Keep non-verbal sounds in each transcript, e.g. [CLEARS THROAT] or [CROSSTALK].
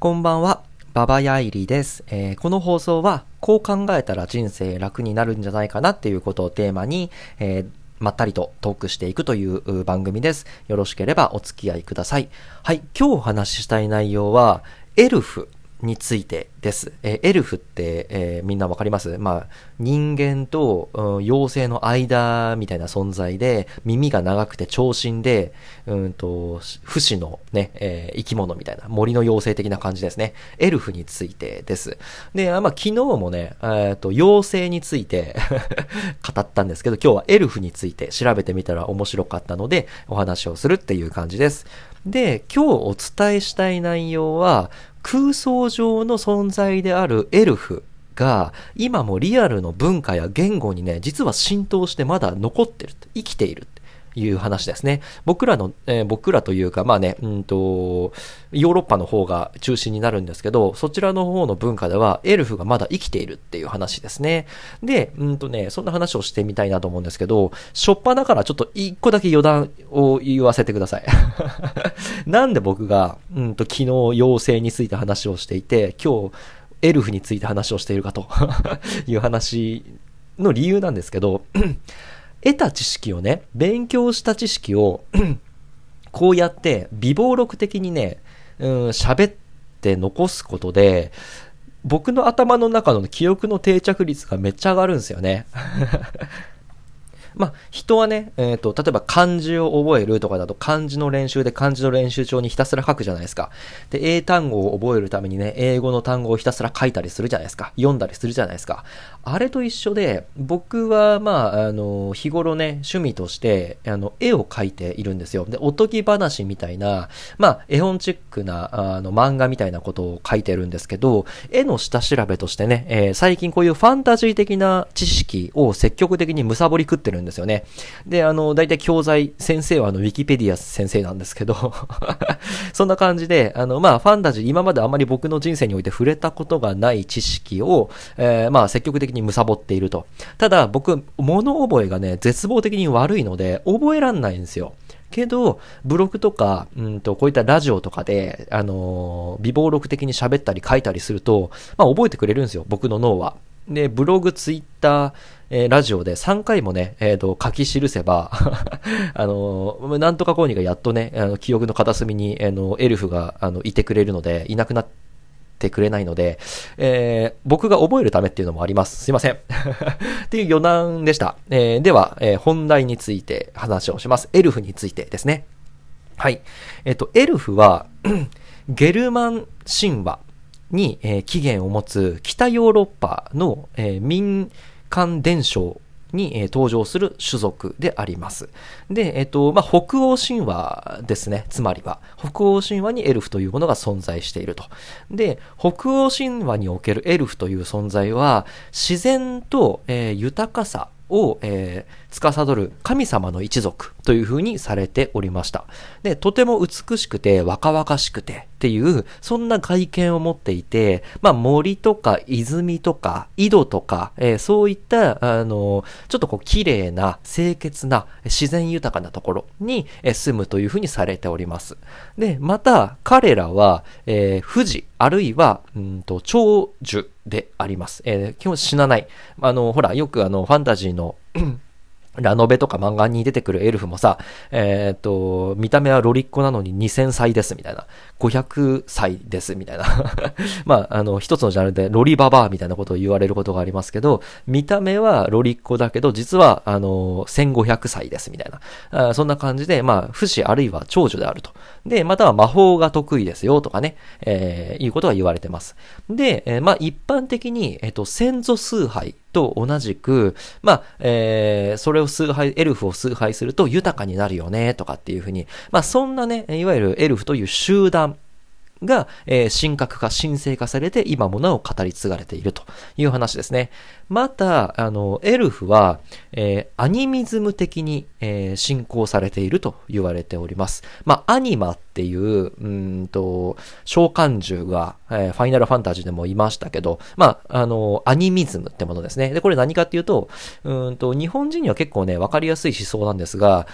こんばんは、ババヤイリです、えー、この放送は、こう考えたら人生楽になるんじゃないかなっていうことをテーマに、えー、まったりとトークしていくという番組です。よろしければお付き合いください。はい、今日お話ししたい内容は、エルフについてです。えー、エルフって、えー、みんなわかります？まあ、人間と、うん、妖精の間みたいな存在で、耳が長くて長身で、うんと、不死のね、えー、生き物みたいな、森の妖精的な感じですね。エルフについてです。で、まあ、昨日もね、えっ、と、妖精について [LAUGHS] 語ったんですけど、今日はエルフについて調べてみたら面白かったので、お話をするっていう感じです。で、今日お伝えしたい内容は、空想上の存在であるエルフが、今もリアルの文化や言語にね、実は浸透してまだ残ってる、生きている。いう話ですね。僕らの、えー、僕らというか、まあね、うんと、ヨーロッパの方が中心になるんですけど、そちらの方の文化ではエルフがまだ生きているっていう話ですね。で、うんとね、そんな話をしてみたいなと思うんですけど、しょっぱだからちょっと一個だけ余談を言わせてください。[LAUGHS] なんで僕が、うんと、昨日妖精について話をしていて、今日、エルフについて話をしているかという話の理由なんですけど得た知識をね、勉強した知識を [CLEARS THROAT] こうやって微暴録的にね、うん、喋って残すことで、僕の頭の中の記憶の定着率がめっちゃ上がるんですよね。[LAUGHS] まあ、人はね、えっ、ー、と、例えば漢字を覚えるとかだと漢字の練習で漢字の練習帳にひたすら書くじゃないですか。で、英単語を覚えるためにね、英語の単語をひたすら書いたりするじゃないですか。読んだりするじゃないですか。あれと一緒で、僕は、まあ、あの、日頃ね、趣味として、あの、絵を描いているんですよ。で、おとぎ話みたいな、まあ、絵本チックな、あの、漫画みたいなことを書いてるんですけど、絵の下調べとしてね、えー、最近こういうファンタジー的な知識を積極的に貪り食ってるんですよね。で、あの、大体教材、先生はあの、ウィキペディア先生なんですけど [LAUGHS] そんな感じで、あの、まあ、ファンタジー、今まであまり僕の人生において触れたことがない知識を、えー、まあ、積極的に貪っていると。ただ、僕、物覚えがね、絶望的に悪いので、覚えらんないんですよ。けど、ブログとか、うんと、こういったラジオとかで、あのー、微暴録的に喋ったり書いたりすると、まあ、覚えてくれるんですよ、僕の脳は。で、ブログ、ツイッター、えー、ラジオで3回もね、えっ、ー、と、書き記せば [LAUGHS] あのー、なんとかコーニがやっとね、あの、記憶の片隅に、あの、エルフが、あの、いてくれるので、いなくなっててくれないので、えー、僕が覚えるためっていうのもあります。すいません。[LAUGHS] っていう余談でした。えー、では、えー、本題について話をします。エルフについてですね。はい。えっ、と、エルフは [CLEARS THROAT] ゲルマン神話に、えー、起源を持つ北ヨーロッパの、えー、民間伝承に、えー、登場する種族であります。で、えっ、ー、と、まあ、北欧神話ですね。つまりは。北欧神話にエルフというものが存在していると。で、北欧神話におけるエルフという存在は、自然と、えー、豊かさを、えー、司る神様の一族という風にされておりました。で、とても美しくて若々しくてっていう、そんな外見を持っていて、まあ森とか泉とか井戸とか、えー、そういった、あの、ちょっとこう綺麗な清潔な自然豊かなところに、住むという風にされております。で、また彼らは、えー、富士、あるいは、うんと、長寿であります。えー、基本死なない。あの、ほら、よくあの、ファンタジーのラノベとか漫画に出てくるエルフもさ、えっ、ー、と、見た目はロリッコなのに2000歳ですみたいな。500歳ですみたいな。[LAUGHS] まあ、あの、一つのジャンルでロリババアみたいなことを言われることがありますけど、見た目はロリッコだけど、実は、あの、1500歳ですみたいな。そんな感じで、まあ、不死あるいは長寿であると。で、または魔法が得意ですよとかね、えー、いうことが言われてます。で、えー、まあ、一般的に、えっ、ー、と、先祖崇拝と同じく、まあ、えー、それを崇拝、エルフを崇拝すると豊かになるよね、とかっていうふうに、まあ、そんなね、いわゆるエルフという集団が、えー、神格化、神聖化されて今もなお語り継がれているという話ですね。また、あの、エルフは、えー、アニミズム的に、えー、信仰されていると言われております。まあ、アニマっていう、うんと、召喚獣が、えー、ファイナルファンタジーでもいましたけど、まあ、あの、アニミズムってものですね。で、これ何かっていうと、うんと、日本人には結構ね、わかりやすい思想なんですが、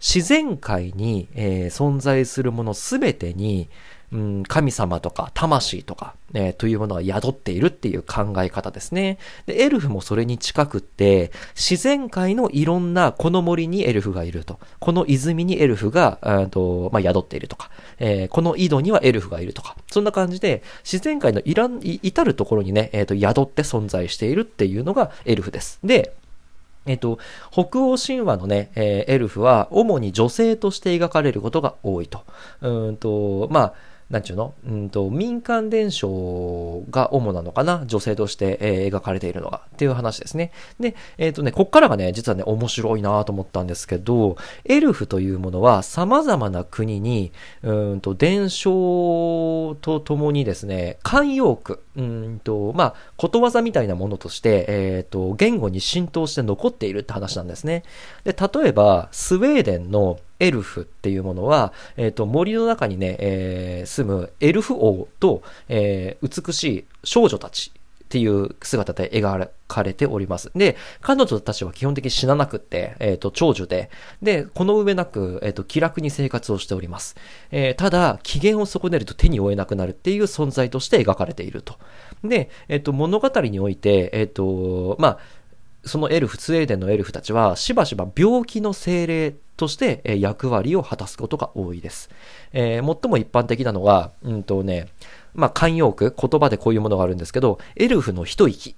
自然界に、えー、存在するものすべてに、うん、神様とか魂とか、えー、というものが宿っているっていう考え方ですね。で、エルフもそれに近くって、自然界のいろんなこの森にエルフがいると。この泉にエルフが、とまあ、宿っているとか、えー、この井戸にはエルフがいるとか、そんな感じで、自然界のいらん、至るところにね、え、ー、と、宿って存在しているっていうのがエルフです。で、えっと、北欧神話のね、えー、エルフは主に女性として描かれることが多いと。うんと、まあ、なんちゅうの？うんと、民間伝承が主なのかな？女性として、えー、描かれているのが。っていう話ですね。で、えっ、ー、とね、こっからがね、実はね、面白いなと思ったんですけど、エルフというものは様々な国に、うんと、伝承とともにですね、慣用句、うんと、まあ、ことわざみたいなものとして、えっ、ー、と、言語に浸透して残っているって話なんですね。で、例えば、スウェーデンのエルフっていうものは、えっ、ー、と、森の中にね、えー、住むエルフ王と、えー、美しい少女たちっていう姿で描かれております。で、彼女たちは基本的に死ななくって、えっ、ー、と、長寿で、で、この上なく、えっ、ー、と、気楽に生活をしております。えー、ただ、機嫌を損ねると手に負えなくなるっていう存在として描かれていると。で、えっ、と、物語において、えっ、と、まあ、そのエルフ、スウェーデンのエルフたちは、しばしば病気の精霊として、役割を果たすことが多いです。えー、最も一般的なのは、うんとね、まあ、慣用句、言葉でこういうものがあるんですけど、エルフの一息。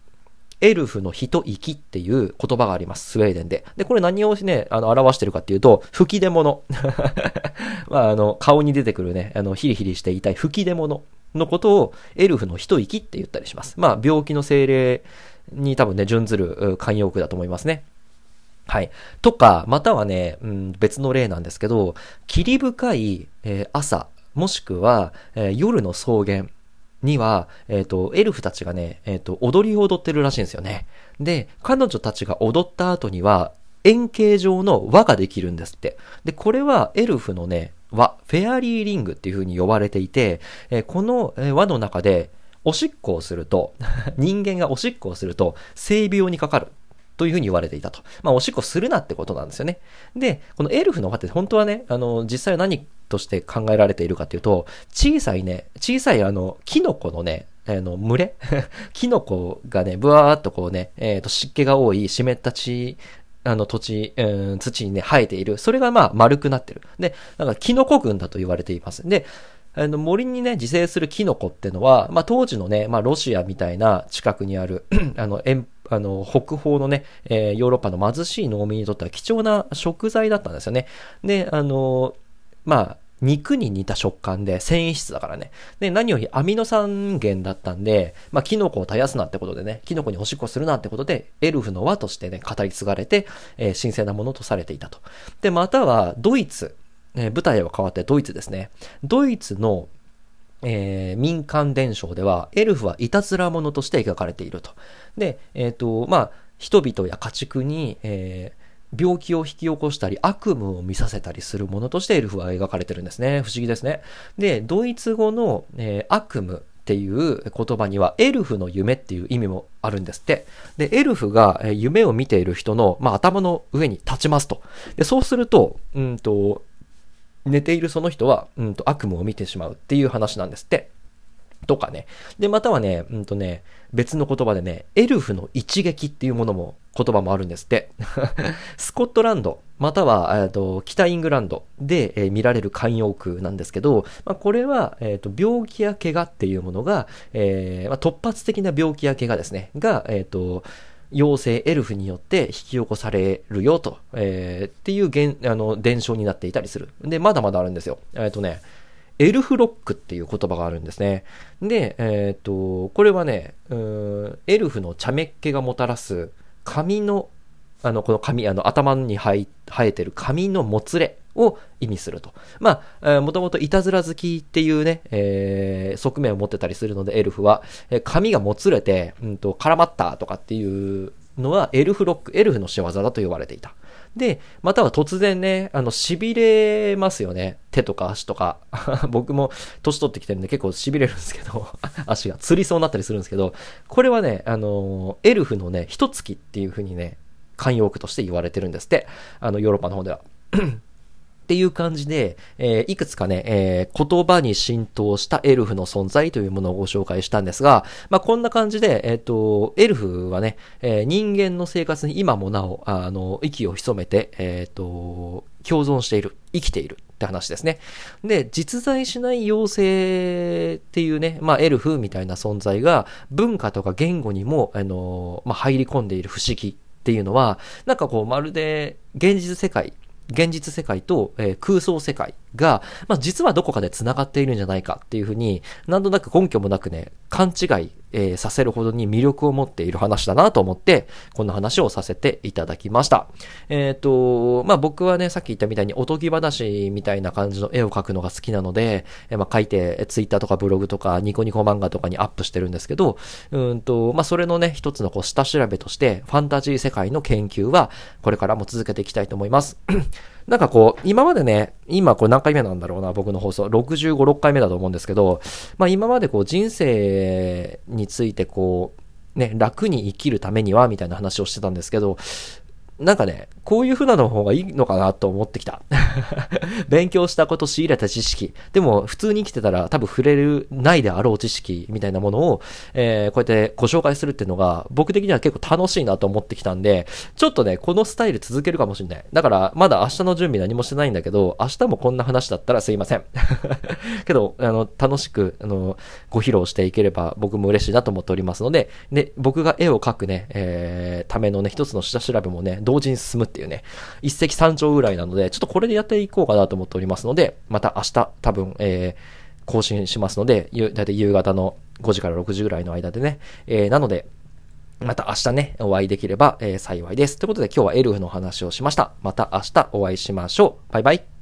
エルフの一息っていう言葉があります。スウェーデンで。で、これ何をね、あの、表してるかっていうと、吹き出物。[LAUGHS] まあ、あの、顔に出てくるね、あの、ヒリヒリしていたい吹き出物のことを、エルフの一息って言ったりします。まあ、病気の精霊に多分ね、準ずる慣用句だと思いますね。はい。とか、またはね、うん、別の例なんですけど、霧深い、えー、朝、もしくは、えー、夜の草原には、えっ、ー、と、エルフたちがね、えっ、と、踊りを踊ってるらしいんですよね。で、彼女たちが踊った後には、円形状の輪ができるんですって。で、これはエルフのね、輪、フェアリーリングっていう風に呼ばれていて、えこの輪の中で、おしっこをすると、[LAUGHS] 人間がおしっこをすると、性病にかかる。というふうに言われていたと。まあ、おしっこするなってことなんですよね。で、このエルフの輪って本当はね、あの、実際は何として考えられているかというと、小さいね、小さいあの、キノコのね、あの、群れ？[LAUGHS] キノコがね、ブワーっとこうね、えっ、ー、と、湿気が多い湿った地、あの土地、うん、土にね、生えている。それがまあ丸くなってる。で、なんかキノコ群だと言われています。で、あの森にね、自生するキノコってのは、まあ当時のね、まあロシアみたいな近くにある [CLEARS THROAT] あの、遠あの、北方のね、えー、ヨーロッパの貧しい農民にとっては貴重な食材だったんですよね。で、あの、まあ、肉に似た食感で繊維質だからね。で、何よりアミノ酸源だったんで、まあ、キノコを絶やすなってことでね、キノコにおしっこするなってことで、エルフの輪としてね、語り継がれて、えー、神聖なものとされていたと。で、または、ドイツ。え、舞台は変わってドイツですね。ドイツのえー、民間伝承では、エルフはいたずら者として描かれていると。で、えっ、ー、と、まあ、人々や家畜に、えー、病気を引き起こしたり悪夢を見させたりするものとしてエルフは描かれてるんですね。不思議ですね。で、ドイツ語の、えー、悪夢っていう言葉にはエルフの夢っていう意味もあるんですって。で、エルフが夢を見ている人の、まあ、頭の上に立ちますと。で、そうすると、うんと、寝ているその人は、うんと悪夢を見てしまうっていう話なんですって。とかね。で、またはね、うんとね、別の言葉でね、エルフの一撃っていうものも、言葉もあるんですって。[LAUGHS] スコットランド、または、えっ、と、北イングランドで、えー、見られる慣用句なんですけど、まあ、これは、えっ、ー、と、病気や怪我っていうものが、えーまあ、突発的な病気や怪我ですね、が、えっ、と、妖精エルフによって引き起こされるよと、えー、っていう現あの伝承になっていたりする。で、まだまだあるんですよ。えっ、とね、エルフロックっていう言葉があるんですね。で、えっ、ー、と、これはね、うんエルフの茶目っ気がもたらす髪の、あの、この髪、あの、頭に生えてる髪のもつれを意味すると。まあ、もともといたずら好きっていうね、えー、側面を持ってたりするので、エルフは、えー、髪がもつれて、うんと、絡まったとかっていうのは、エルフロック、エルフの仕業だと呼ばれていた。で、または突然ね、あの、痺れますよね。手とか足とか。[LAUGHS] 僕も年取ってきてるんで結構痺れるんですけど、[LAUGHS] 足がつりそうになったりするんですけど、これはね、あの、エルフのね、一月っていう風にね、慣用句として言われてるんですって。あの、ヨーロッパの方では。っていう感じで、えー、いくつかね、えー、言葉に浸透したエルフの存在というものをご紹介したんですが、まあ、こんな感じで、えっ、ー、と、エルフはね、えー、人間の生活に今もなお、あの、息を潜めて、えっ、ー、と、共存している、生きているって話ですね。で、実在しない妖精っていうね、まあ、エルフみたいな存在が文化とか言語にも、あの、まあ、入り込んでいる不思議っていうのは、なんかこう、まるで現実世界現実世界と、えー、空想世界が、まあ、実はどこかで繋がっているんじゃないかっていうふうに、なんとなく根拠もなくね、勘違い、えー、させるほどに魅力を持っている話だなと思って、こんな話をさせていただきました。えっ、ー、と、まあ、僕はね、さっき言ったみたいにおとぎ話みたいな感じの絵を描くのが好きなので、えー、まあ、描いて、ツイッターとかブログとかニコニコ漫画とかにアップしてるんですけど、うんと、まあ、それのね、一つのこう、下調べとして、ファンタジー世界の研究は、これからも続けていきたいと思います。なんかこう、今までね、今これ何回目なんだろうな、僕の放送。65、6回目だと思うんですけど、まあ今までこう人生についてこう、ね、楽に生きるためには、みたいな話をしてたんですけど、なんかね、こういう風なの方がいいのかなと思ってきた。[LAUGHS] 勉強したこと、仕入れた知識。でも、普通に生きてたら多分触れる、ないであろう知識みたいなものを、えー、こうやってご紹介するっていうのが、僕的には結構楽しいなと思ってきたんで、ちょっとね、このスタイル続けるかもしれない。だから、まだ明日の準備何もしてないんだけど、明日もこんな話だったらすいません。[LAUGHS] けど、あの、楽しく、あの、ご披露していければ僕も嬉しいなと思っておりますので、で、僕が絵を描くね、えー、ためのね、一つの下調べもね、同時に進むっていうね、一石三鳥ぐらいなので、ちょっとこれでやっていこうかなと思っておりますので、また明日多分、えー、更新しますので、だいたい夕方の5時から6時ぐらいの間でね、えー、なので、また明日ね、お会いできれば、えー、幸いです。ということで今日はエルフの話をしました。また明日お会いしましょう。バイバイ。